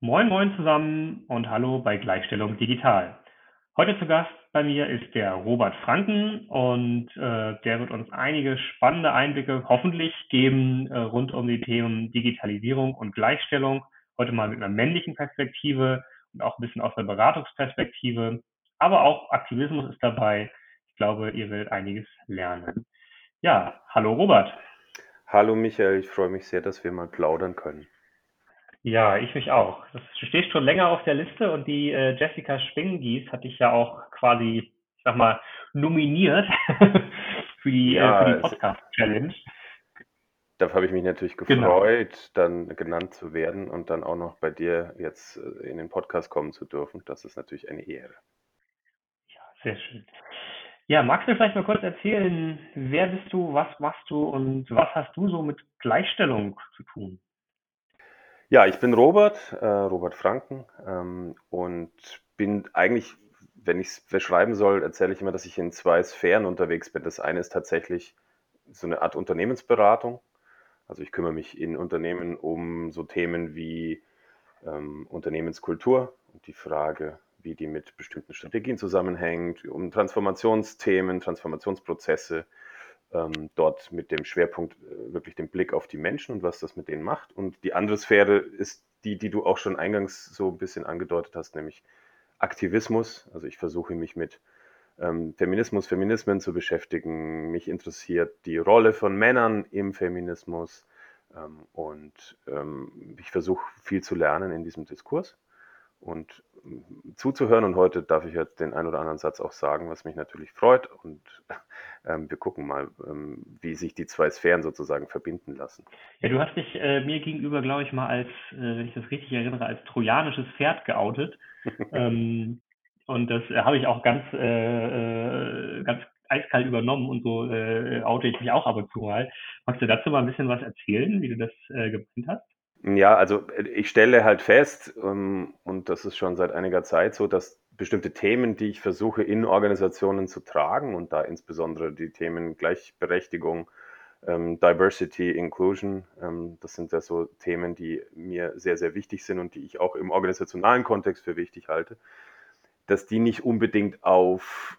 Moin Moin zusammen und hallo bei Gleichstellung Digital. Heute zu Gast bei mir ist der Robert Franken und äh, der wird uns einige spannende Einblicke hoffentlich geben äh, rund um die Themen Digitalisierung und Gleichstellung. Heute mal mit einer männlichen Perspektive und auch ein bisschen aus der Beratungsperspektive. Aber auch Aktivismus ist dabei. Ich glaube, ihr werdet einiges lernen. Ja, hallo Robert. Hallo Michael, ich freue mich sehr, dass wir mal plaudern können. Ja, ich mich auch. Das du stehst schon länger auf der Liste und die äh, Jessica Schwinggieß hat dich ja auch quasi, ich sag mal, nominiert für die, äh, für die Podcast-Challenge. Dafür habe ich mich natürlich Genau. gefreut, dann genannt zu werden und dann auch noch bei dir jetzt äh, in den Podcast kommen zu dürfen. Das ist natürlich eine Ehre. Ja, sehr schön. Ja, magst du vielleicht mal kurz erzählen, wer bist du, was machst du und was hast du so mit Gleichstellung zu tun? Ja, ich bin Robert, äh, Robert Franken, ähm, und bin eigentlich, wenn ich es beschreiben soll, erzähle ich immer, dass ich in zwei Sphären unterwegs bin. Das eine ist tatsächlich so eine Art Unternehmensberatung. Also ich kümmere mich in Unternehmen um so Themen wie ähm, Unternehmenskultur und die Frage, wie die mit bestimmten Strategien zusammenhängt, um Transformationsthemen, Transformationsprozesse, ähm, dort mit dem Schwerpunkt äh, wirklich den Blick auf die Menschen und was das mit denen macht. Und die andere Sphäre ist die, die du auch schon eingangs so ein bisschen angedeutet hast, nämlich Aktivismus. Also ich versuche mich mit ähm, Feminismus, Feminismen zu beschäftigen. Mich interessiert die Rolle von Männern im Feminismus. Ähm, und ähm, ich versuche viel zu lernen in diesem Diskurs und zuzuhören. Und heute darf ich ja den einen oder anderen Satz auch sagen, was mich natürlich freut. Und ähm, wir gucken mal, ähm, wie sich die zwei Sphären sozusagen verbinden lassen. Ja, du hast dich äh, mir gegenüber, glaube ich, mal als, äh, wenn ich das richtig erinnere, als trojanisches Pferd geoutet. ähm, und das äh, habe ich auch ganz, äh, äh, ganz eiskalt übernommen und so oute ich mich auch ab und zu mal. Magst du dazu mal ein bisschen was erzählen, wie du das äh, gemeint hast? Ja, also äh, ich stelle halt fest, ähm, und das ist schon seit einiger Zeit so, dass bestimmte Themen, die ich versuche in Organisationen zu tragen, und da insbesondere die Themen Gleichberechtigung, ähm, Diversity, Inclusion, ähm, das sind ja so Themen, die mir sehr, sehr wichtig sind und die ich auch im organisationalen Kontext für wichtig halte, dass die nicht unbedingt auf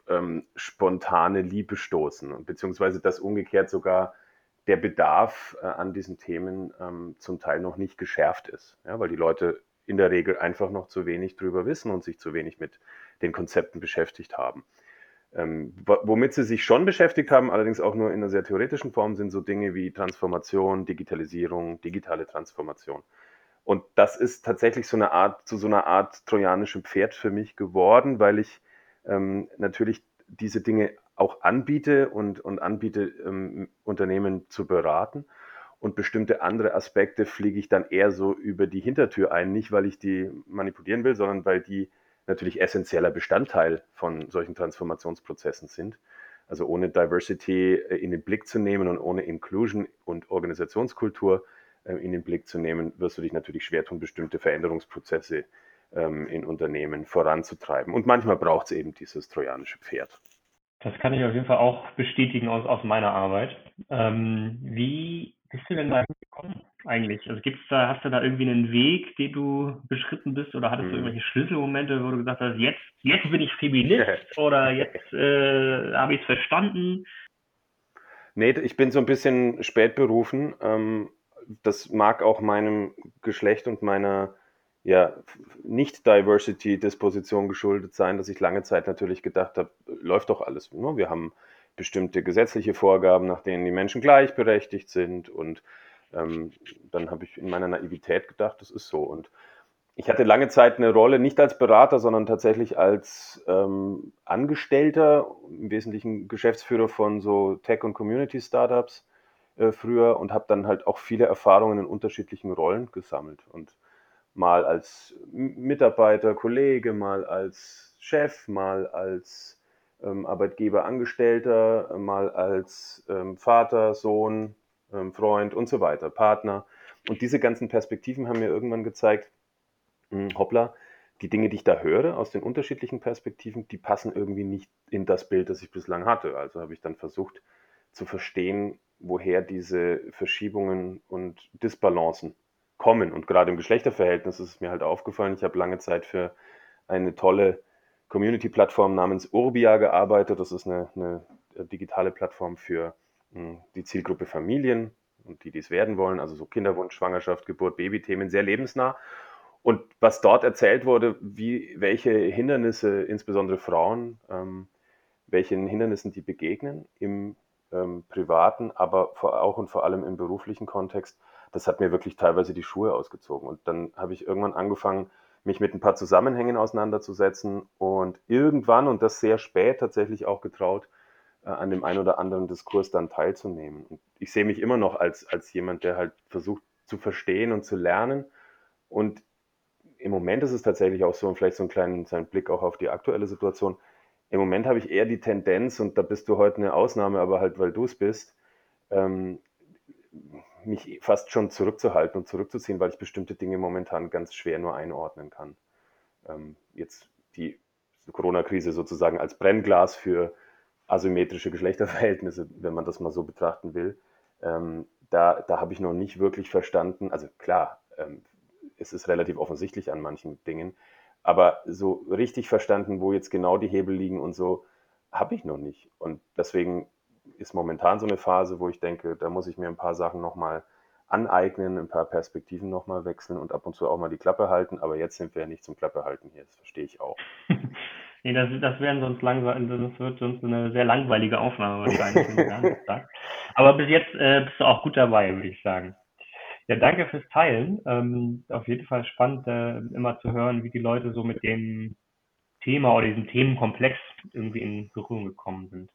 spontane Liebe stoßen, beziehungsweise dass umgekehrt sogar der Bedarf äh, an diesen Themen ähm, zum Teil noch nicht geschärft ist, ja, weil die Leute in der Regel einfach noch zu wenig drüber wissen und sich zu wenig mit den Konzepten beschäftigt haben. Ähm, womit sie sich schon beschäftigt haben, allerdings auch nur in einer sehr theoretischen Form, sind so Dinge wie Transformation, Digitalisierung, digitale Transformation. Und das ist tatsächlich so eine Art, zu so einer Art trojanischem Pferd für mich geworden, weil ich ähm, natürlich diese Dinge auch anbiete und, und anbiete, ähm, Unternehmen zu beraten. Und bestimmte andere Aspekte fliege ich dann eher so über die Hintertür ein, nicht weil ich die manipulieren will, sondern weil die natürlich essentieller Bestandteil von solchen Transformationsprozessen sind. Also ohne Diversity äh, in den Blick zu nehmen und ohne Inclusion und Organisationskultur äh, in den Blick zu nehmen, wirst du dich natürlich schwer tun, bestimmte Veränderungsprozesse ähm, in Unternehmen voranzutreiben. Und manchmal braucht es eben dieses trojanische Pferd. Das kann ich auf jeden Fall auch bestätigen aus, aus meiner Arbeit. Ähm, wie bist du denn da gekommen eigentlich? Also gibt's da, hast du da irgendwie einen Weg, den du beschritten bist oder hattest du Hm. irgendwelche Schlüsselmomente, wo du gesagt hast, jetzt, jetzt bin ich Feminist oder jetzt äh, habe ich es verstanden? Nee, ich bin so ein bisschen spät berufen. Ähm, das mag auch meinem Geschlecht und meiner ja, Nicht-Diversity-Disposition geschuldet sein, dass ich lange Zeit natürlich gedacht habe, läuft doch alles. Ne? Wir haben bestimmte gesetzliche Vorgaben, nach denen die Menschen gleichberechtigt sind. Und ähm, dann habe ich in meiner Naivität gedacht, das ist so. Und ich hatte lange Zeit eine Rolle, nicht als Berater, sondern tatsächlich als ähm, Angestellter, im Wesentlichen Geschäftsführer von so Tech- und Community-Startups äh, früher und habe dann halt auch viele Erfahrungen in unterschiedlichen Rollen gesammelt. Und mal als Mitarbeiter, Kollege, mal als Chef, mal als ähm, Arbeitgeber, Angestellter, mal als ähm, Vater, Sohn, ähm, Freund und so weiter, Partner. Und diese ganzen Perspektiven haben mir irgendwann gezeigt, mh, hm, hoppla, die Dinge, die ich da höre aus den unterschiedlichen Perspektiven, die passen irgendwie nicht in das Bild, das ich bislang hatte. Also habe ich dann versucht zu verstehen, woher diese Verschiebungen und Disbalancen kommen. Und gerade im Geschlechterverhältnis ist es mir halt aufgefallen. Ich habe lange Zeit für eine tolle Community-Plattform namens Urbia gearbeitet. Das ist eine, eine digitale Plattform für hm, die Zielgruppe Familien und die, die es werden wollen, also so Kinderwunsch, Schwangerschaft, Geburt, Babythemen, sehr lebensnah. Und was dort erzählt wurde, wie, welche Hindernisse, insbesondere Frauen, ähm, welchen Hindernissen die begegnen im ähm, privaten, aber vor, auch und vor allem im beruflichen Kontext, das hat mir wirklich teilweise die Schuhe ausgezogen. Und dann habe ich irgendwann angefangen, mich mit ein paar Zusammenhängen auseinanderzusetzen und irgendwann, und das sehr spät tatsächlich auch getraut, äh, an dem einen oder anderen Diskurs dann teilzunehmen. Und ich sehe mich immer noch als, als jemand, der halt versucht zu verstehen und zu lernen. Und im Moment ist es tatsächlich auch so, und vielleicht so einen kleinen, so einen Blick auch auf die aktuelle Situation. Im Moment habe ich eher die Tendenz, und da bist du heute eine Ausnahme, aber halt, weil du es bist, ähm, mich fast schon zurückzuhalten und zurückzuziehen, weil ich bestimmte Dinge momentan ganz schwer nur einordnen kann. Ähm, jetzt die Corona-Krise sozusagen als Brennglas für asymmetrische Geschlechterverhältnisse, wenn man das mal so betrachten will. Ähm, da, da habe ich noch nicht wirklich verstanden, also klar, ähm, es ist relativ offensichtlich an manchen Dingen, aber so richtig verstanden, wo jetzt genau die Hebel liegen und so, habe ich noch nicht. Und deswegen ist momentan so eine Phase, wo ich denke, da muss ich mir ein paar Sachen nochmal aneignen, ein paar Perspektiven nochmal wechseln und ab und zu auch mal die Klappe halten. Aber jetzt sind wir ja nicht zum Klappe halten hier, das verstehe ich auch. nee, das, das wären sonst langsam, das wird sonst eine sehr langweilige Aufnahme wahrscheinlich. Aber bis jetzt äh, bist du auch gut dabei, würde ich sagen. Ja, danke fürs Teilen. Ähm, auf jeden Fall spannend, äh, immer zu hören, wie die Leute so mit dem Thema oder diesem Themenkomplex irgendwie in Berührung gekommen sind.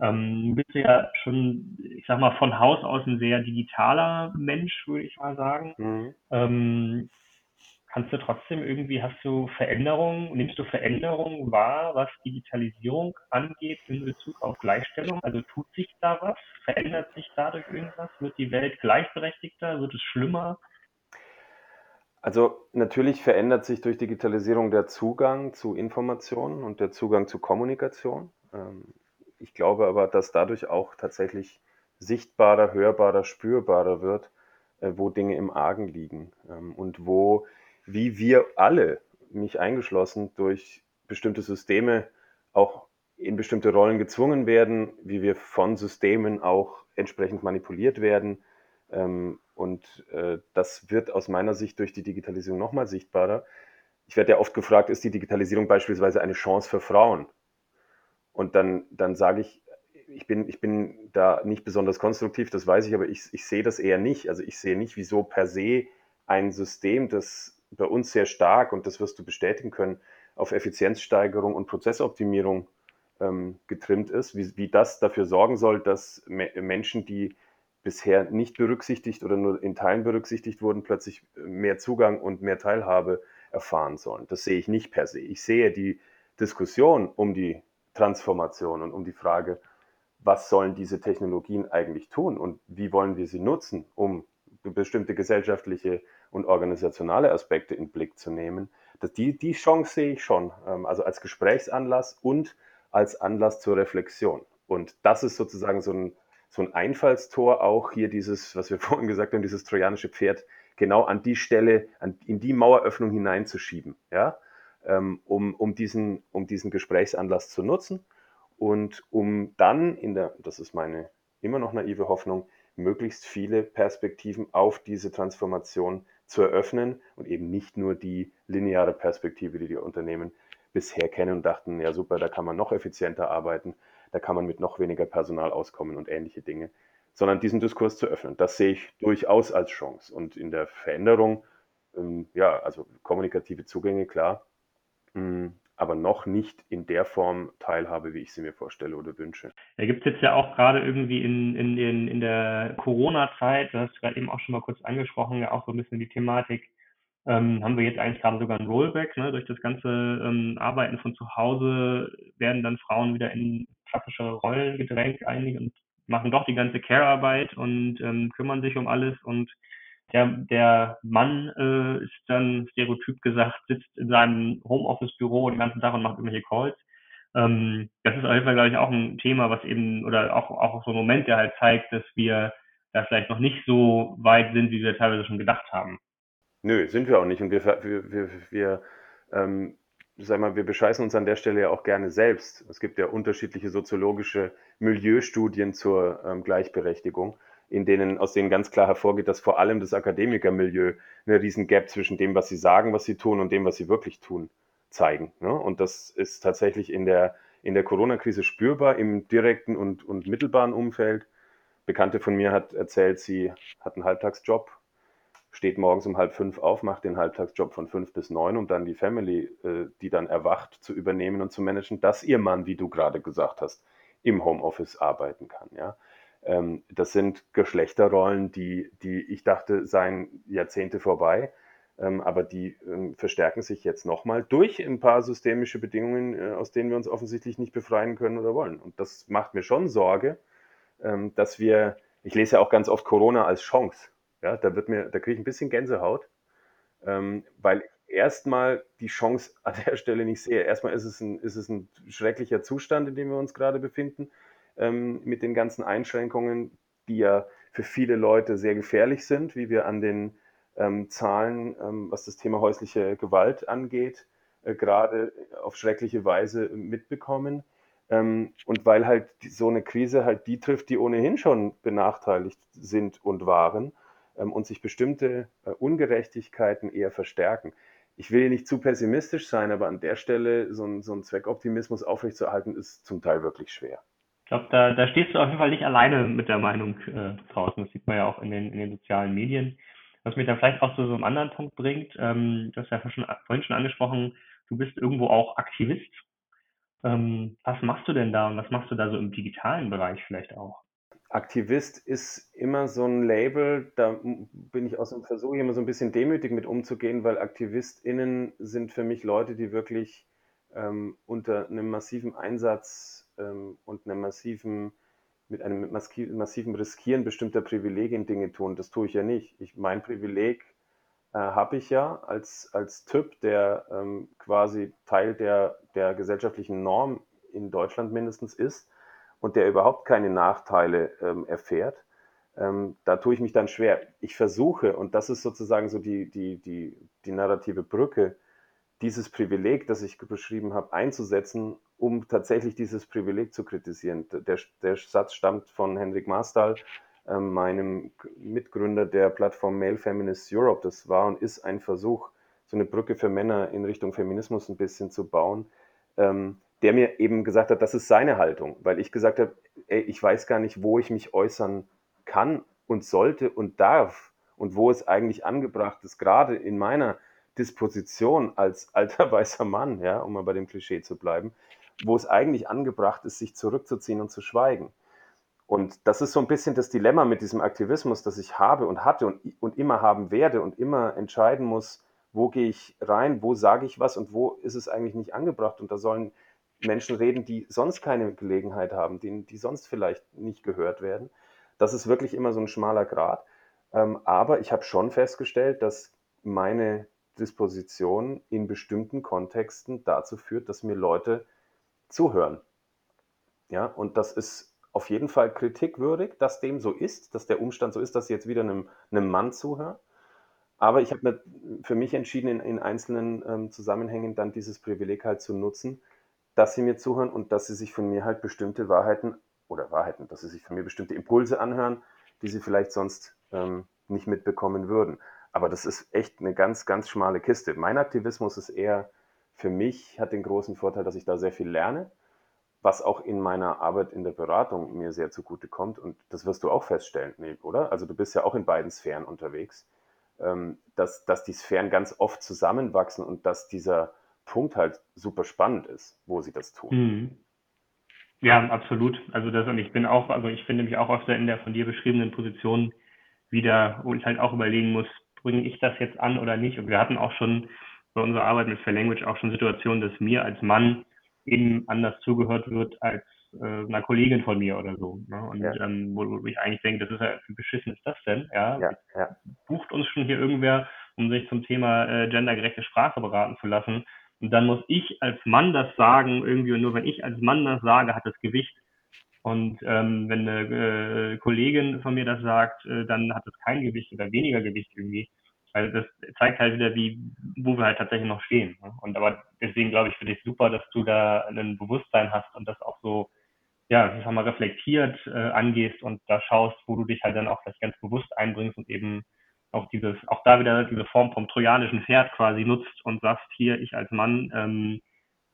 Ähm, bist du ja schon, ich sag mal, von Haus aus ein sehr digitaler Mensch, würde ich mal sagen. Mhm. Ähm, kannst du trotzdem irgendwie, hast du Veränderungen, nimmst du Veränderungen wahr, was Digitalisierung angeht in Bezug auf Gleichstellung? Also tut sich da was? Verändert sich dadurch irgendwas? Wird die Welt gleichberechtigter? Wird es schlimmer? Also natürlich verändert sich durch Digitalisierung der Zugang zu Informationen und der Zugang zu Kommunikation. Ich glaube aber, dass dadurch auch tatsächlich sichtbarer, hörbarer, spürbarer wird, äh, wo Dinge im Argen liegen ähm, und wo, wie wir alle, mich eingeschlossen, durch bestimmte Systeme auch in bestimmte Rollen gezwungen werden, wie wir von Systemen auch entsprechend manipuliert werden. Ähm, und äh, das wird aus meiner Sicht durch die Digitalisierung nochmal sichtbarer. Ich werde ja oft gefragt, ist die Digitalisierung beispielsweise eine Chance für Frauen? Und dann, dann sage ich, ich bin, ich bin da nicht besonders konstruktiv, das weiß ich, aber ich, ich sehe das eher nicht. Also ich sehe nicht, wieso per se ein System, das bei uns sehr stark, und das wirst du bestätigen können, auf Effizienzsteigerung und Prozessoptimierung ähm, getrimmt ist, wie, wie das dafür sorgen soll, dass me Menschen, die bisher nicht berücksichtigt oder nur in Teilen berücksichtigt wurden, plötzlich mehr Zugang und mehr Teilhabe erfahren sollen. Das sehe ich nicht per se. Ich sehe die Diskussion um die Transformation und um die Frage, was sollen diese Technologien eigentlich tun und wie wollen wir sie nutzen, um bestimmte gesellschaftliche und organisationale Aspekte in Blick zu nehmen. Das, die, die Chance sehe ich schon, ähm, also als Gesprächsanlass und als Anlass zur Reflexion. Und das ist sozusagen so ein, so ein Einfallstor, auch hier dieses, was wir vorhin gesagt haben, dieses trojanische Pferd, genau an die Stelle, an, in die Maueröffnung hineinzuschieben. Ja? Ähm, um, um, diesen, um diesen Gesprächsanlass zu nutzen und um dann in der, das ist meine immer noch naive Hoffnung, möglichst viele Perspektiven auf diese Transformation zu eröffnen und eben nicht nur die lineare Perspektive, die die Unternehmen bisher kennen und dachten, ja super, da kann man noch effizienter arbeiten, da kann man mit noch weniger Personal auskommen und ähnliche Dinge, sondern diesen Diskurs zu öffnen. Das sehe ich durchaus als Chance. Und in der Veränderung, ähm, ja, also kommunikative Zugänge, klar, aber noch nicht in der Form teilhabe, wie ich sie mir vorstelle oder wünsche. Da gibt es jetzt ja auch gerade irgendwie in, in, in, in der Corona-Zeit, du hast gerade eben auch schon mal kurz angesprochen, ja auch so ein bisschen die Thematik, ähm, haben wir jetzt eigentlich gerade sogar ein Rollback. Ne? Durch das ganze ähm, Arbeiten von zu Hause werden dann Frauen wieder in klassische Rollen gedrängt einige und machen doch die ganze Care-Arbeit und ähm, kümmern sich um alles und der, der Mann äh, ist dann stereotyp gesagt, sitzt in seinem Homeoffice-Büro den ganzen Tag und macht irgendwelche Calls. Ähm, das ist auf jeden Fall, glaube ich, auch ein Thema, was eben, oder auch, auch so ein Moment, der halt zeigt, dass wir da vielleicht noch nicht so weit sind, wie wir teilweise schon gedacht haben. Nö, sind wir auch nicht. Und wir, wir, wir, wir ähm, sag mal, wir bescheißen uns an der Stelle ja auch gerne selbst. Es gibt ja unterschiedliche soziologische Milieustudien zur ähm, Gleichberechtigung, in denen, aus denen ganz klar hervorgeht, dass vor allem das Akademikermilieu eine riesen Gap zwischen dem, was sie sagen, was sie tun und dem, was sie wirklich tun, zeigen. Ne? Und das ist tatsächlich in der, in der Corona-Krise spürbar im direkten und, und mittelbaren Umfeld. Bekannte von mir hat erzählt, sie hat einen Halbtagsjob steht morgens um halb fünf auf, macht den Halbtagsjob von fünf bis neun, um dann die Family, äh, die dann erwacht, zu übernehmen und zu managen, dass ihr Mann, wie du gerade gesagt hast, im Homeoffice arbeiten kann. Ja? Ähm, das sind Geschlechterrollen, die, die ich dachte, seien Jahrzehnte vorbei. Ähm, aber die ähm, verstärken sich jetzt nochmal durch ein paar systemische Bedingungen, äh, aus denen wir uns offensichtlich nicht befreien können oder wollen. Und das macht mir schon Sorge, ähm, dass wir, ich lese ja auch ganz oft Corona als Chance. Ja, da wird mir, da kriege ich ein bisschen Gänsehaut, ähm, weil erstmal die Chance an der Stelle nicht sehe. Erstmal ist es ein, ist es ein schrecklicher Zustand, in dem wir uns gerade befinden, ähm, mit den ganzen Einschränkungen, die ja für viele Leute sehr gefährlich sind, wie wir an den ähm, Zahlen, ähm, was das Thema häusliche Gewalt angeht, äh, gerade auf schreckliche Weise mitbekommen. Ähm, und weil halt so eine Krise halt die trifft, die ohnehin schon benachteiligt sind und waren ähm, und sich bestimmte äh, Ungerechtigkeiten eher verstärken. Ich will nicht zu pessimistisch sein, aber an der Stelle so ein, so ein Zweckoptimismus aufrechtzuerhalten, ist zum Teil wirklich schwer. Ich glaube, da, da stehst du auf jeden Fall nicht alleine mit der Meinung äh, draußen. Das sieht man ja auch in den, in den sozialen Medien. Was mich dann vielleicht auch zu so einem anderen Punkt bringt, ähm, du hast ja schon, vorhin schon angesprochen, du bist irgendwo auch Aktivist. Ähm, was machst du denn da und was machst du da so im digitalen Bereich vielleicht auch? Aktivist ist immer so ein Label, da bin ich aus dem Versuch, immer so ein bisschen demütig mit umzugehen, weil AktivistInnen sind für mich Leute, die wirklich ähm, unter einem massiven Einsatz ähm, und einem massiven, mit einem massiven Riskieren bestimmter Privilegien Dinge tun. Das tue ich ja nicht. Ich, mein Privileg äh, habe ich ja als, als Typ, der ähm, quasi Teil der, der gesellschaftlichen Norm in Deutschland mindestens ist und der überhaupt keine Nachteile ähm, erfährt, ähm, da tue ich mich dann schwer. Ich versuche, und das ist sozusagen so die, die, die, die narrative Brücke, dieses Privileg, das ich beschrieben habe, einzusetzen, um tatsächlich dieses Privileg zu kritisieren. Der, der Satz stammt von Henrik Marstal, äh, meinem Mitgründer der Plattform Male Feminist Europe. Das war und ist ein Versuch, so eine Brücke für Männer in Richtung Feminismus ein bisschen zu bauen. Ähm, der mir eben gesagt hat, das ist seine Haltung, weil ich gesagt habe, ey, ich weiß gar nicht, wo ich mich äußern kann und sollte und darf und wo es eigentlich angebracht ist, gerade in meiner Disposition als alter weißer Mann, ja, um mal bei dem Klischee zu bleiben, wo es eigentlich angebracht ist, sich zurückzuziehen und zu schweigen. Und das ist so ein bisschen das Dilemma mit diesem Aktivismus, das ich habe und hatte und, und immer haben werde und immer entscheiden muss, wo gehe ich rein, wo sage ich was und wo ist es eigentlich nicht angebracht. Und da sollen Menschen reden, die sonst keine Gelegenheit haben, die, die sonst vielleicht nicht gehört werden. Das ist wirklich immer so ein schmaler Grad. Ähm, aber ich habe schon festgestellt, dass meine Disposition in bestimmten Kontexten dazu führt, dass mir Leute zuhören. Ja, und das ist auf jeden Fall kritikwürdig, dass dem so ist, dass der Umstand so ist, dass sie jetzt wieder einem, einem Mann zuhören. Aber ich habe für mich entschieden, in, in einzelnen ähm, Zusammenhängen dann dieses Privileg halt zu nutzen, dass sie mir zuhören und dass sie sich von mir halt bestimmte Wahrheiten oder Wahrheiten, dass sie sich von mir bestimmte Impulse anhören, die sie vielleicht sonst ähm, nicht mitbekommen würden. Aber das ist echt eine ganz, ganz schmale Kiste. Mein Aktivismus ist eher für mich, hat den großen Vorteil, dass ich da sehr viel lerne, was auch in meiner Arbeit in der Beratung mir sehr zugute kommt. Und das wirst du auch feststellen, oder? Also du bist ja auch in beiden Sphären unterwegs, ähm, dass, dass die Sphären ganz oft zusammenwachsen und dass dieser Punkt halt super spannend ist, wo sie das tun. Mhm. Ja, absolut. Also das und ich bin auch, also ich finde mich auch öfter in der von dir beschriebenen Position wieder, wo ich halt auch überlegen muss, bringe ich das jetzt an oder nicht? Und wir hatten auch schon bei unserer Arbeit mit Fair Language auch schon Situationen, dass mir als Mann eben anders zugehört wird als äh, einer Kollegin von mir oder so. Ne? Und ja. ähm, wo, wo, ich eigentlich denke, das ist ja, wie beschissen ist das denn? Ja, ja, ja. bucht uns schon hier irgendwer, um sich zum Thema äh, gendergerechte Sprache beraten zu lassen. Und dann muss ich als Mann das sagen, irgendwie, und nur wenn ich als Mann das sage, hat das Gewicht. Und ähm, wenn eine äh, Kollegin von mir das sagt, äh, dann hat es kein Gewicht oder weniger Gewicht irgendwie. Also das zeigt halt wieder, wie, wo wir halt tatsächlich noch stehen. Ne? Und aber deswegen glaube ich für dich super, dass du da ein Bewusstsein hast und das auch so, ja, ich sag mal, reflektiert äh, angehst und da schaust, wo du dich halt dann auch vielleicht ganz bewusst einbringst und eben auch dieses, auch da wieder diese Form vom trojanischen Pferd quasi nutzt und sagst, hier, ich als Mann ähm,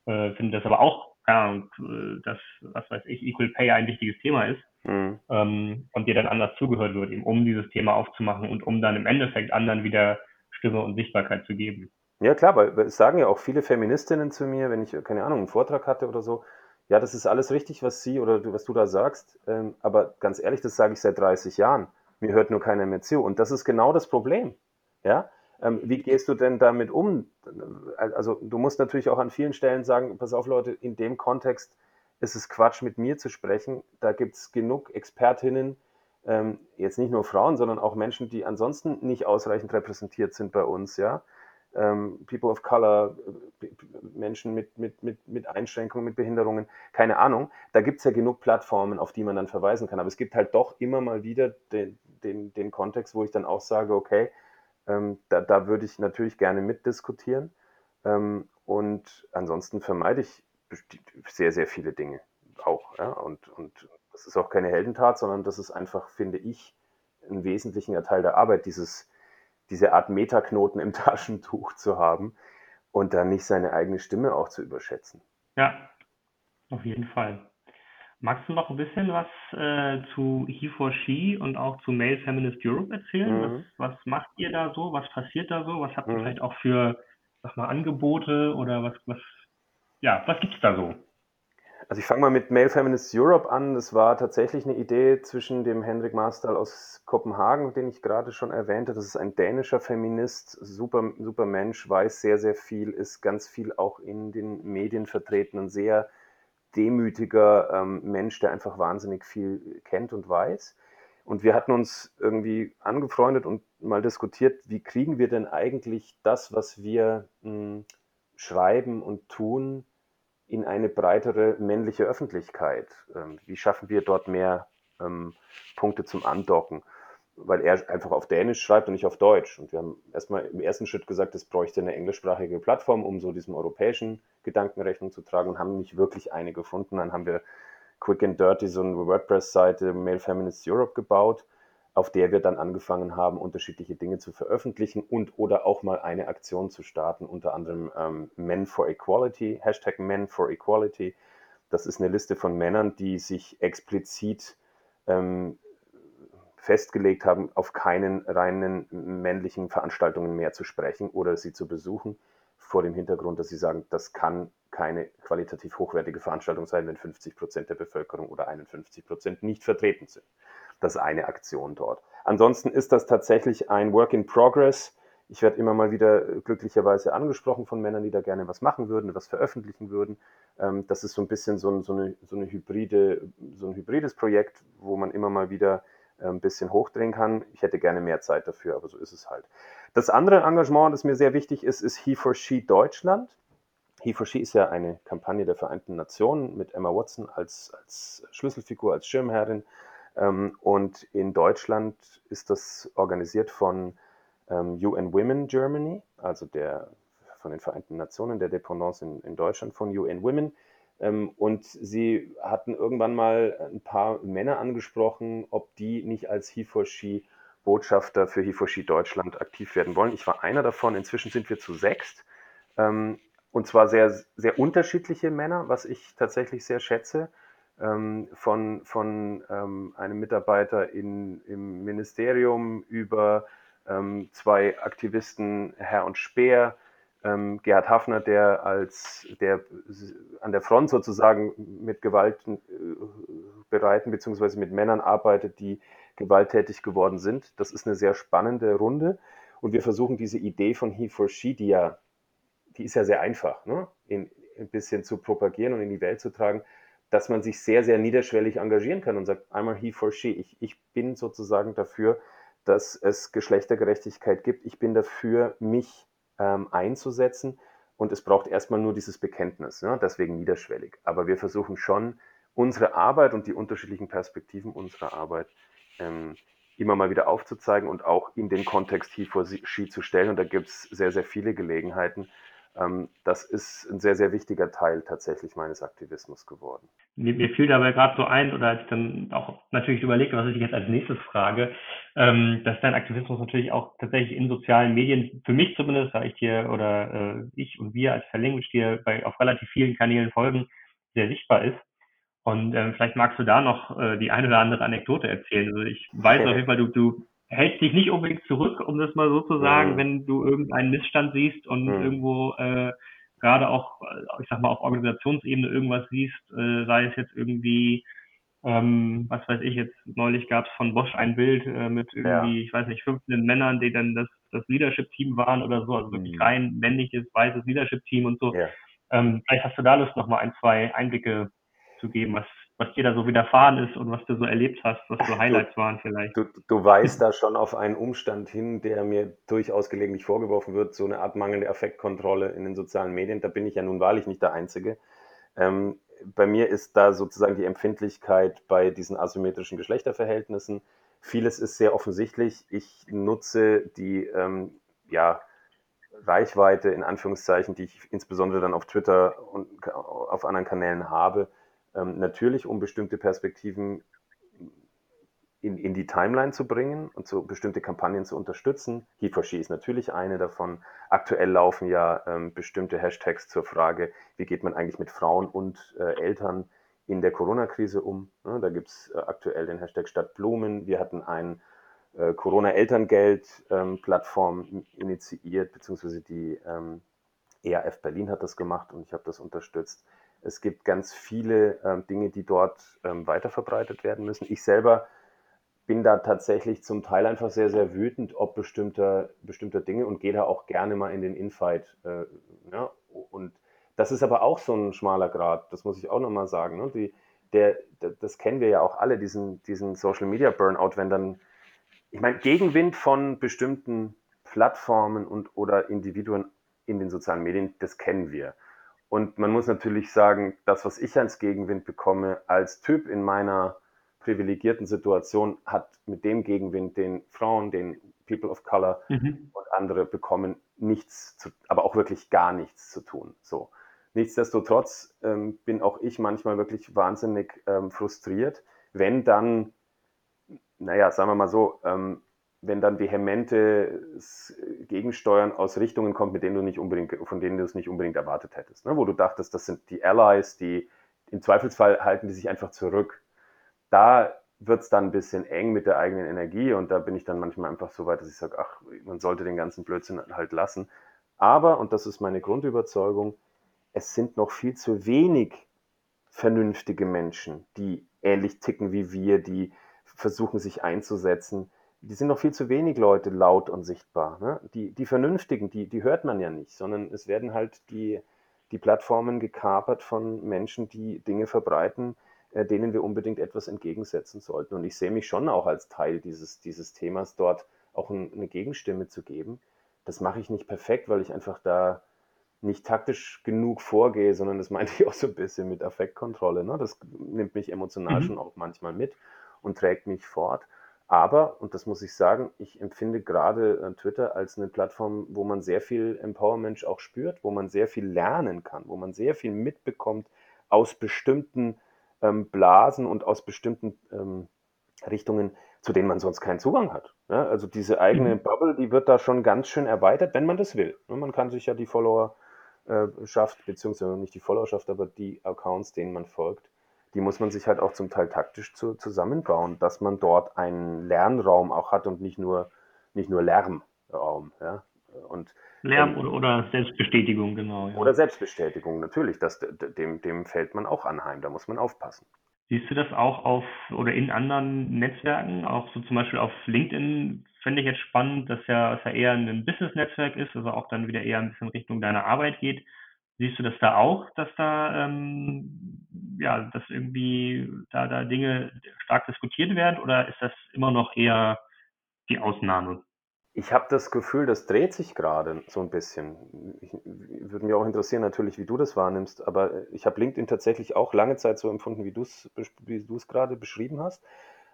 äh, finde das aber auch, ja, äh, dass, was weiß ich, Equal Pay ein wichtiges Thema ist. Mhm. Ähm, und dir dann anders zugehört wird, eben um dieses Thema aufzumachen und um dann im Endeffekt anderen wieder Stimme und Sichtbarkeit zu geben. Ja klar, weil es sagen ja auch viele Feministinnen zu mir, wenn ich, keine Ahnung, einen Vortrag hatte oder so, ja, das ist alles richtig, was sie oder was du da sagst, ähm, aber ganz ehrlich, das sage ich seit 30 Jahren. Mir hört nur keiner mehr zu. Und das ist genau das Problem. Ja? Ähm, wie gehst du denn damit um? Also du musst natürlich auch an vielen Stellen sagen, pass auf Leute, in dem Kontext ist es Quatsch, mit mir zu sprechen. Da gibt es genug Expertinnen, ähm, jetzt nicht nur Frauen, sondern auch Menschen, die ansonsten nicht ausreichend repräsentiert sind bei uns, ja. Ähm, People of Color, Menschen mit, mit, mit, mit Einschränkungen, mit Behinderungen, keine Ahnung. Da gibt es ja genug Plattformen, auf die man dann verweisen kann. Aber es gibt halt doch immer mal wieder den, den, den Kontext, wo ich dann auch sage, okay, ähm, da, da würde ich natürlich gerne mitdiskutieren. Ähm, und ansonsten vermeide ich sehr, sehr viele Dinge auch. Ja? Und, und das ist auch keine Heldentat, sondern das ist einfach, finde ich, ein wesentlicher Teil der Arbeit, dieses, diese Art Metaknoten im Taschentuch zu haben und dann nicht seine eigene Stimme auch zu überschätzen. Ja, auf jeden Fall. Magst du noch ein bisschen was äh, zu He4She und auch zu Male Feminist Europe erzählen? Mhm. Was, was macht ihr da so? Was passiert da so? Was habt ihr mhm. vielleicht auch für sag mal, Angebote oder was, was, ja, was gibt's da so? Also ich fange mal mit Male Feminist Europe an. Das war tatsächlich eine Idee zwischen dem Hendrik Marstal aus Kopenhagen, den ich gerade schon erwähnte. Das ist ein dänischer Feminist, super, super Mensch, weiß sehr, sehr viel, ist ganz viel auch in den Medien vertreten und sehr demütiger ähm, Mensch, der einfach wahnsinnig viel kennt und weiß. Und wir hatten uns irgendwie angefreundet und mal diskutiert, wie kriegen wir denn eigentlich das, was wir mh, hm, schreiben und tun, in eine breitere männliche Öffentlichkeit? Ähm, wie schaffen wir dort mehr ähm, Punkte zum Andocken? Weil er einfach auf Dänisch schreibt und nicht auf Deutsch. Und wir haben erstmal im ersten Schritt gesagt, es bräuchte eine englischsprachige Plattform, um so diesem europäischen Gedanken Rechnung zu tragen und haben nicht wirklich eine gefunden. Dann haben wir Quick and Dirty, so eine WordPress-Seite, Male Feminists Europe gebaut, auf der wir dann angefangen haben, unterschiedliche Dinge zu veröffentlichen und oder auch mal eine Aktion zu starten, unter anderem ähm, Men for Equality, Hashtag Men for Equality. Das ist eine Liste von Männern, die sich explizit ähm, festgelegt haben, auf keinen reinen männlichen Veranstaltungen mehr zu sprechen oder sie zu besuchen, vor dem Hintergrund, dass sie sagen, das kann keine qualitativ hochwertige Veranstaltung sein, wenn 50 Prozent der Bevölkerung oder 51 Prozent nicht vertreten sind. Das ist eine Aktion dort. Ansonsten ist das tatsächlich ein Work in Progress. Ich werde immer mal wieder glücklicherweise angesprochen von Männern, die da gerne was machen würden, was veröffentlichen würden. Ähm, das ist so ein bisschen so, ein, so, eine, so, eine hybride, so ein hybrides Projekt, wo man immer mal wieder ein bisschen hochdrehen kann. Ich hätte gerne mehr Zeit dafür, aber so ist es halt. Das andere Engagement, das mir sehr wichtig ist, ist He for She Deutschland. He for She ist ja eine Kampagne der Vereinten Nationen mit Emma Watson als, als Schlüsselfigur, als Schirmherrin. Ähm, und in Deutschland ist das organisiert von ähm, UN Women Germany, also der von den Vereinten Nationen, der Dependance in, in Deutschland von UN Women. Ähm, und sie hatten irgendwann mal ein paar Männer angesprochen, ob die nicht als He4She Botschafter für He4She Deutschland aktiv werden wollen. Ich war einer davon. Inzwischen sind wir zu sechst. Ähm, und zwar sehr, sehr unterschiedliche Männer, was ich tatsächlich sehr schätze. Ähm, von, von einem Mitarbeiter in, im Ministerium über zwei Aktivisten, Herr und Speer, ähm, Gerhard Hafner, der als der an der Front sozusagen mit Gewaltbereiten äh, beziehungsweise mit Männern arbeitet, die gewalttätig geworden sind. Das ist eine sehr spannende Runde. Und wir versuchen diese Idee von He for She, die ja, die ist ja sehr einfach, ne? in, ein bisschen zu propagieren und in die Welt zu tragen, dass man sich sehr, sehr niederschwellig engagieren kann und sagt, einmal He for She. Ich, ich bin sozusagen dafür, dass es Geschlechtergerechtigkeit gibt. Ich bin dafür, mich ähm, einzusetzen. Und es braucht erstmal nur dieses Bekenntnis, ne? deswegen niederschwellig. Aber wir versuchen schon, unsere Arbeit und die unterschiedlichen Perspektiven unserer Arbeit ähm, immer mal wieder aufzuzeigen und auch in den Kontext He4She zu stellen. Und da gibt es sehr, sehr viele Gelegenheiten. Ähm, das ist ein sehr, sehr wichtiger Teil tatsächlich meines Aktivismus geworden. Mir, fiel dabei gerade so ein, oder als ich dann auch natürlich überlegt, was ich jetzt als nächstes frage, ähm, dass dein Aktivismus natürlich auch tatsächlich in sozialen Medien, für mich zumindest, da ich dir oder äh, ich und wir als Verlanguage dir bei, auf relativ vielen Kanälen folgen, sehr sichtbar ist. Und ähm, vielleicht magst du da noch äh, die eine oder andere Anekdote erzählen. Also ich weiß auf jeden Fall, du, du hältst dich nicht unbedingt zurück, um das mal so zu sagen, mhm. wenn du irgendeinen Missstand siehst und mhm. irgendwo äh, gerade auch, ich sag mal, auf Organisationsebene irgendwas siehst, äh, sei es jetzt irgendwie, ähm, was weiß ich, jetzt neulich gab es von Bosch ein Bild äh, mit irgendwie, ja. ich weiß nicht, 15 Männern, die dann das, das Leadership-Team waren oder so, also wirklich mhm. rein männliches, weißes Leadership-Team und so. Ja. Ähm, vielleicht hast du da Lust, nochmal ein, zwei Einblicke zu geben, was, was dir da so widerfahren ist und was du so erlebt hast, was so Highlights du, waren vielleicht. Du, du weißt da schon auf einen Umstand hin, der mir durchaus gelegentlich vorgeworfen wird, so eine Art mangelnde Affektkontrolle in den sozialen Medien. Da bin ich ja nun wahrlich nicht der Einzige. Ähm, bei mir ist da sozusagen die Empfindlichkeit bei diesen asymmetrischen Geschlechterverhältnissen. Vieles ist sehr offensichtlich. Ich nutze die ähm, ja, Reichweite in Anführungszeichen, die ich insbesondere dann auf Twitter und auf anderen Kanälen habe, ähm, natürlich, um bestimmte Perspektiven in, in die Timeline zu bringen und so bestimmte Kampagnen zu unterstützen. He4She ist natürlich eine davon. Aktuell laufen ja ähm, bestimmte Hashtags zur Frage, wie geht man eigentlich mit Frauen und äh, Eltern in der Corona-Krise um. Ja, da gibt es äh, aktuell den Hashtag Stadt Blumen. Wir hatten ein äh, Corona-Elterngeld-Plattform ähm, initiiert, beziehungsweise die ähm, ERF Berlin hat das gemacht und ich habe das unterstützt. Es gibt ganz viele ähm, Dinge, die dort ähm, weiterverbreitet werden müssen. Ich selber bin da tatsächlich zum Teil einfach sehr, sehr wütend ob bestimmter, bestimmter Dinge und gehe da auch gerne mal in den Infight. Äh, ja, und das ist aber auch so ein schmaler Grad, das muss ich auch nochmal sagen. Ne? Die, der, das kennen wir ja auch alle, diesen, diesen Social Media Burnout, wenn dann, ich meine, Gegenwind von bestimmten Plattformen und oder Individuen in den sozialen Medien, das kennen wir. Und man muss natürlich sagen, das, was ich als Gegenwind bekomme, als Typ in meiner privilegierten Situation, hat mit dem Gegenwind, den Frauen, den People of Color mhm. und andere bekommen, nichts zu, aber auch wirklich gar nichts zu tun. So. Nichtsdestotrotz ähm, bin auch ich manchmal wirklich wahnsinnig ähm, frustriert, wenn dann, naja, sagen wir mal so, ähm, wenn dann vehemente Gegensteuern aus Richtungen kommt, mit denen du nicht unbedingt, von denen du es nicht unbedingt erwartet hättest. Ne? Wo du dachtest, das sind die Allies, die im Zweifelsfall halten die sich einfach zurück. Da wird es dann ein bisschen eng mit der eigenen Energie und da bin ich dann manchmal einfach so weit, dass ich sage, ach, man sollte den ganzen Blödsinn halt lassen. Aber, und das ist meine Grundüberzeugung, es sind noch viel zu wenig vernünftige Menschen, die ähnlich ticken wie wir, die versuchen sich einzusetzen, die sind noch viel zu wenig Leute laut und sichtbar. Ne? Die, die Vernünftigen, die, die hört man ja nicht, sondern es werden halt die, die Plattformen gekapert von Menschen, die Dinge verbreiten, äh, denen wir unbedingt etwas entgegensetzen sollten. Und ich sehe mich schon auch als Teil dieses, dieses Themas, dort auch ein, eine Gegenstimme zu geben. Das mache ich nicht perfekt, weil ich einfach da nicht taktisch genug vorgehe, sondern das meinte ich auch so ein bisschen mit Affektkontrolle. Ne? Das nimmt mich emotional mhm. schon auch manchmal mit und trägt mich fort. Aber, und das muss ich sagen, ich empfinde gerade äh, Twitter als eine Plattform, wo man sehr viel Empowerment auch spürt, wo man sehr viel lernen kann, wo man sehr viel mitbekommt aus bestimmten ähm, Blasen und aus bestimmten ähm, Richtungen, zu denen man sonst keinen Zugang hat. Ja, also diese eigene mhm. Bubble, die wird da schon ganz schön erweitert, wenn man das will. Man kann sich ja die Followerschaft, äh, beziehungsweise nicht die Followerschaft, aber die Accounts, denen man folgt, die muss man sich halt auch zum Teil taktisch zu, zusammenbauen, dass man dort einen Lernraum auch hat und nicht nur, nicht nur Lärmraum. Ja? Und, Lärm ähm, oder, Selbstbestätigung, genau. Ja. Oder Selbstbestätigung, natürlich. Das, dem, dem fällt man auch anheim, da muss man aufpassen. Siehst du das auch auf oder in anderen Netzwerken, auch so zum Beispiel auf LinkedIn, fände ich jetzt spannend, dass ja, dass ja eher ein Business-Netzwerk ist, also auch dann wieder eher ein bisschen Richtung deiner Arbeit geht. Siehst du das da auch, dass da ähm, ja, dass irgendwie da, da Dinge stark diskutiert werden oder ist das immer noch eher die Ausnahme? Ich habe das Gefühl, das dreht sich gerade so ein bisschen. Würde mich auch interessieren natürlich, wie du das wahrnimmst, aber ich habe LinkedIn tatsächlich auch lange Zeit so empfunden, wie du es wie gerade beschrieben hast.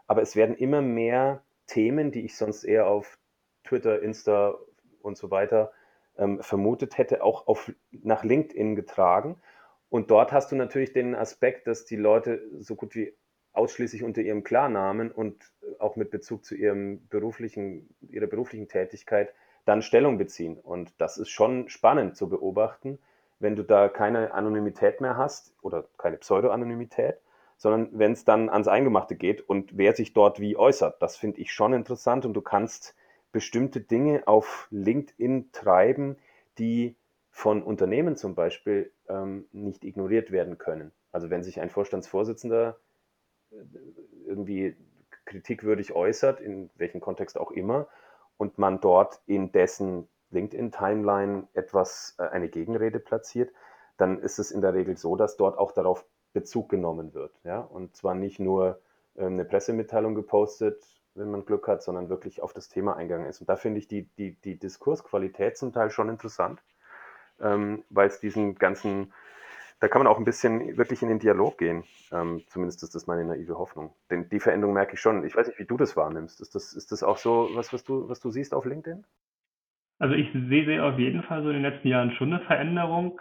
Aber es werden immer mehr Themen, die ich sonst eher auf Twitter, Insta und so weiter ähm, vermutet hätte, auch auf, nach LinkedIn getragen. Und dort hast du natürlich den Aspekt, dass die Leute so gut wie ausschließlich unter ihrem Klarnamen und auch mit Bezug zu ihrem beruflichen, ihrer beruflichen Tätigkeit dann Stellung beziehen. Und das ist schon spannend zu beobachten, wenn du da keine Anonymität mehr hast oder keine Pseudo-Anonymität, sondern wenn es dann ans Eingemachte geht und wer sich dort wie äußert. Das finde ich schon interessant und du kannst bestimmte Dinge auf LinkedIn treiben, die von Unternehmen zum Beispiel ähm, nicht ignoriert werden können. Also wenn sich ein Vorstandsvorsitzender äh, irgendwie kritikwürdig äußert, in welchem Kontext auch immer, und man dort in dessen LinkedIn-Timeline etwas, äh, eine Gegenrede platziert, dann ist es in der Regel so, dass dort auch darauf Bezug genommen wird. Ja? Und zwar nicht nur äh, eine Pressemitteilung gepostet, wenn man Glück hat, sondern wirklich auf das Thema eingegangen ist. Und da finde ich die, die, die Diskursqualität zum Teil schon interessant, ähm, weil es diesen ganzen da kann man auch ein bisschen wirklich in den Dialog gehen. Ähm, zumindest ist das meine naive Hoffnung. Denn die Veränderung merke ich schon. Ich weiß nicht, wie du das wahrnimmst. Ist das, ist das auch so was, was du, was du siehst auf LinkedIn? Also ich sehe, sehe auf jeden Fall so in den letzten Jahren schon eine Veränderung.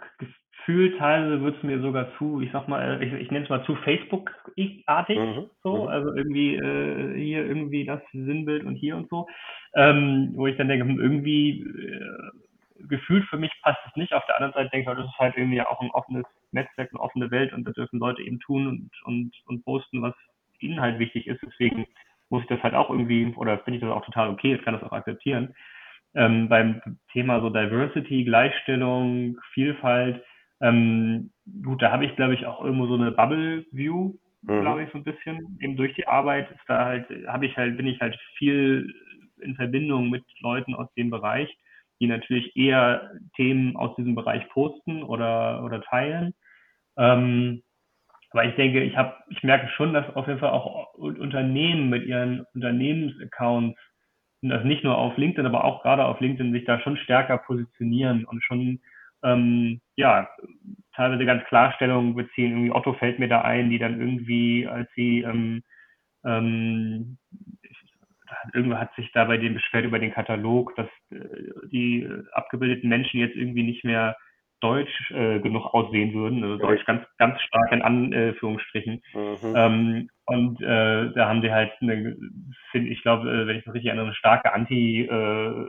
Gefühlt teilweise wird es mir sogar zu, ich sag mal, ich, ich nenne es mal zu Facebook-artig. Mhm, so, mhm. also irgendwie äh, hier irgendwie das Sinnbild und hier und so. Ähm, wo ich dann denke, hm, irgendwie äh, gefühlt für mich passt es nicht. Auf der anderen Seite denke ich, das ist halt irgendwie auch ein offenes Netzwerk, eine offene Welt und da dürfen Leute eben tun und, und, und posten, was ihnen halt wichtig ist. Deswegen muss ich das halt auch irgendwie, oder finde ich das auch total okay, ich kann das auch akzeptieren. Ähm, beim Thema so Diversity, Gleichstellung, Vielfalt, ähm, gut, da habe ich, glaube ich, auch irgendwo so eine Bubble-View, mhm. glaube ich, so ein bisschen. Eben durch die Arbeit ist da halt, habe ich halt, bin ich halt viel in Verbindung mit Leuten aus dem Bereich die natürlich eher Themen aus diesem Bereich posten oder, oder teilen. Ähm, aber ich denke, ich habe, ich merke schon, dass auf jeden Fall auch Unternehmen mit ihren Unternehmensaccounts, also nicht nur auf LinkedIn, aber auch gerade auf LinkedIn sich da schon stärker positionieren und schon ähm, ja teilweise ganz Klarstellungen beziehen. Irgendwie Otto fällt mir da ein, die dann irgendwie, als sie ähm, ähm, irgendwer hat sich da bei dem beschwert über den Katalog, dass äh, die abgebildeten Menschen jetzt irgendwie nicht mehr deutsch äh, genug aussehen würden, also deutsch ganz, ganz stark in Anführungsstrichen. Mhm. Ähm, und äh, da haben sie halt eine, finde ich glaube, äh, wenn ich das richtig erinnere, eine starke Anti- äh,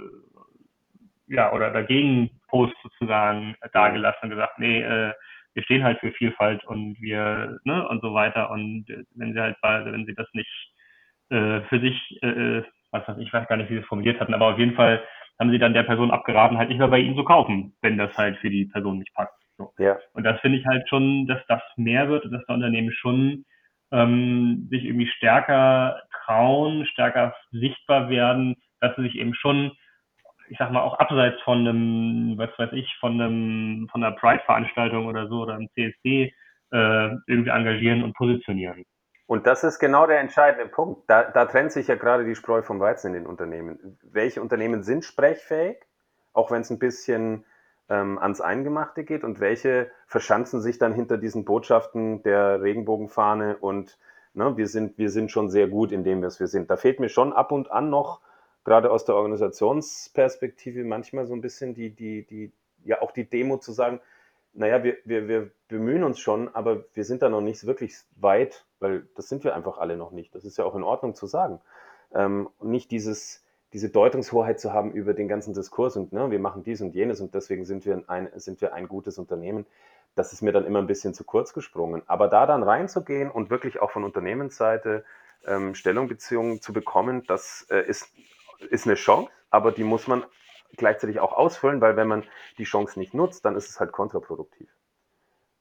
ja, oder dagegen Post sozusagen dargelassen und gesagt, nee, äh, wir stehen halt für Vielfalt und wir, ne, und so weiter. Und äh, wenn sie halt, wenn sie das nicht äh, für sich, äh, äh, was weiß ich, weiß gar nicht, wie sie es formuliert hatten, aber auf jeden Fall haben sie dann der Person abgeraten, halt nicht mehr bei ihnen zu kaufen, wenn das halt für die Person nicht passt. So. Ja. Und das finde ich halt schon, dass das mehr wird und dass der Unternehmen schon ähm, sich irgendwie stärker trauen, stärker sichtbar werden, dass sie sich eben schon, ich sag mal, auch abseits von einem, was weiß ich, von einem, von einer Pride-Veranstaltung oder so oder einem CSD äh, irgendwie engagieren und positionieren. Und das ist genau der entscheidende Punkt. Da, da trennt sich ja gerade die Spreu vom Weizen in den Unternehmen. Welche Unternehmen sind sprechfähig, auch wenn es ein bisschen ähm, ans Eingemachte geht, und welche verschanzen sich dann hinter diesen Botschaften der Regenbogenfahne und ne, wir, sind, wir sind schon sehr gut in dem, was wir sind. Da fehlt mir schon ab und an noch, gerade aus der Organisationsperspektive, manchmal so ein bisschen die, die, die, ja auch die Demo zu sagen, naja, wir, wir, wir bemühen uns schon, aber wir sind da noch nicht wirklich weit, weil das sind wir einfach alle noch nicht. Das ist ja auch in Ordnung zu sagen. Ähm, nicht dieses, diese Deutungshoheit zu haben über den ganzen Diskurs und ne, wir machen dies und jenes und deswegen sind wir ein, sind wir ein gutes Unternehmen. Das ist mir dann immer ein bisschen zu kurz gesprungen. Aber da dann reinzugehen und wirklich auch von Unternehmensseite ähm, Stellungbeziehungen zu bekommen, das äh, ist, ist eine Chance, aber die muss man gleichzeitig auch ausfüllen, weil wenn man die Chance nicht nutzt, dann ist es halt kontraproduktiv.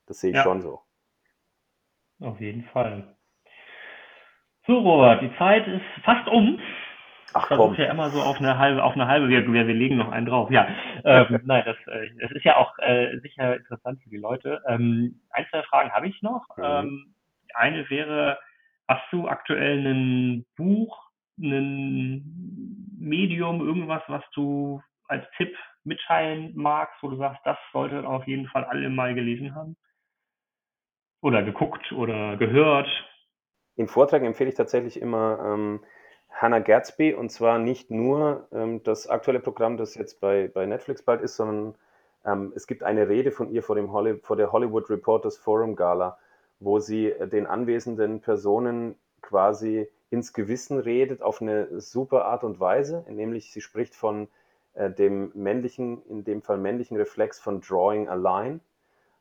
Das sehe ich ja. schon so. Auf jeden Fall. So, Robert, die Zeit ist fast um. Ach komm. Das ist ja immer so auf eine halbe, auf eine halbe, wir, wir, legen noch einen drauf. Ja, ähm, nein, das, äh, das ist ja auch äh, sicher interessant für die Leute. Ähm, ein, zwei Fragen habe ich noch. Mhm. Ähm, eine wäre, hast du aktuell ein Buch, ein Medium, irgendwas, was du als Tipp mitteilen magst, wo du sagst, das sollten auf jeden Fall alle mal gelesen haben? Oder geguckt oder gehört? In Vorträgen empfehle ich tatsächlich immer ähm, Hannah Gadsby und zwar nicht nur ähm, das aktuelle Programm, das jetzt bei, bei Netflix bald ist, sondern ähm, es gibt eine Rede von ihr vor, dem Holly, vor der Hollywood Reporters Forum Gala, wo sie den anwesenden Personen quasi ins Gewissen redet auf eine super Art und Weise, nämlich sie spricht von äh, dem männlichen, in dem Fall männlichen Reflex von Drawing a Line,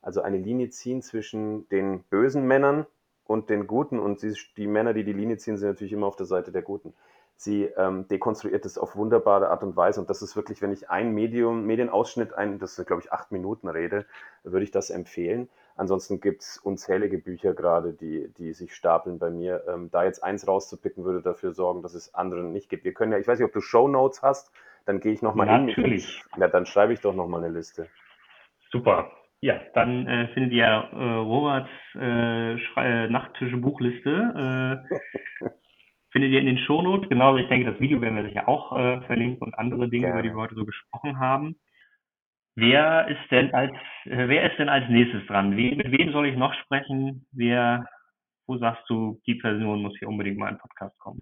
also eine Linie ziehen zwischen den bösen Männern und den Guten und sie, die Männer, die die Linie ziehen, sind natürlich immer auf der Seite der Guten. Sie ähm, dekonstruiert es auf wunderbare Art und Weise und das ist wirklich, wenn ich ein Medium, Medienausschnitt, ein, das ist glaube ich acht Minuten rede, würde ich das empfehlen. Ansonsten gibt es unzählige Bücher gerade, die, die sich stapeln bei mir. Ähm, da jetzt eins rauszupicken, würde dafür sorgen, dass es anderen nicht gibt. Wir können ja, ich weiß nicht, ob du Show Notes hast, dann gehe ich nochmal hin. Natürlich. Ja, dann schreibe ich doch nochmal eine Liste. Super. Ja, dann äh, findet ihr äh, Roberts äh, äh Nachttische-Buchliste. Äh, findet ihr in den Shownotes. Genau, ich denke, das Video werden wir sicher auch äh, verlinken und andere Dinge, Gerne. über die wir heute so gesprochen haben. Wer ist denn als, äh, wer ist denn als nächstes dran? Wie, mit wem soll ich noch sprechen? Wer, wo sagst du, die Person muss hier unbedingt mal in den Podcast kommen?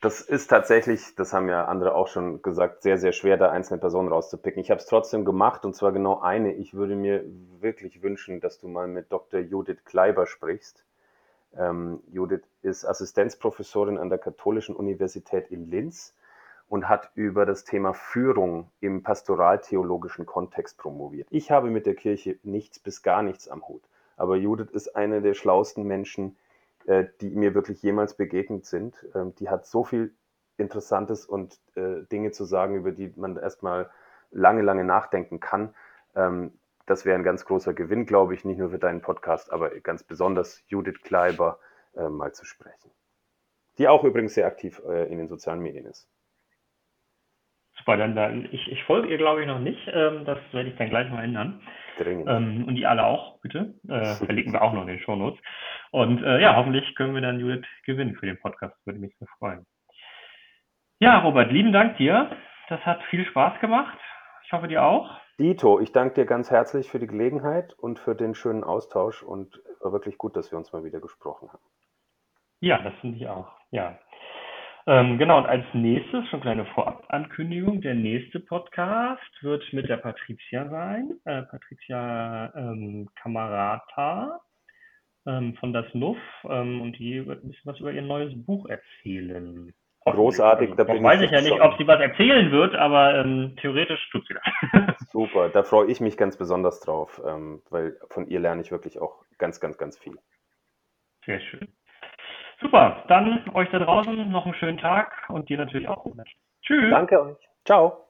Das ist tatsächlich, das haben ja andere auch schon gesagt, sehr, sehr schwer, da einzelne Personen rauszupicken. Ich habe es trotzdem gemacht und zwar genau eine. Ich würde mir wirklich wünschen, dass du mal mit Dr. Judith Kleiber sprichst. Ähm, Judith ist Assistenzprofessorin an der Katholischen Universität in Linz und hat über das Thema Führung im pastoraltheologischen Kontext promoviert. Ich habe mit der Kirche nichts bis gar nichts am Hut, aber Judith ist eine der schlauesten Menschen, äh, die mir wirklich jemals begegnet sind. Ähm, die hat so viel Interessantes und äh, Dinge zu sagen, über die man erstmal lange, lange nachdenken kann. Ähm, das wäre ein ganz großer Gewinn, glaube ich, nicht nur für deinen Podcast, aber ganz besonders Judith Kleiber äh, mal zu sprechen. Die auch übrigens sehr aktiv in den sozialen Medien ist. Super, dann, dann ich, ich folge ihr, glaube ich, noch nicht. Ähm, das werde ich dann gleich mal ändern. Dringend. Ähm, und die alle auch, bitte. Äh, verlinken wir auch noch in den Shownotes. Und äh, ja, hoffentlich können wir dann Judith gewinnen für den Podcast. Würde mich sehr freuen. Ja, Robert, lieben Dank dir. Das hat viel Spaß gemacht. Ich hoffe, dir auch. Dito, ich danke dir ganz herzlich für die Gelegenheit und für den schönen Austausch und war wirklich gut, dass wir uns mal wieder gesprochen haben. Ja, das finde ich auch. Ja. Ähm, genau, und als nächstes, schon kleine Vorabankündigung, der nächste Podcast wird mit der Patricia sein, äh, Patricia ähm, Camarata ähm, von das Nuff ähm, und die wird ein bisschen was über ihr neues Buch erzählen. Großartig, da bin weiß ich, ich ja nicht, ob sie was erzählen wird, aber ähm, theoretisch tut sie das. Super, da freue ich mich ganz besonders drauf, ähm, weil von ihr lerne ich wirklich auch ganz, ganz, ganz viel. Sehr schön. Super, dann euch da draußen noch einen schönen Tag und dir natürlich auch. Tschüss. Danke euch. Ciao.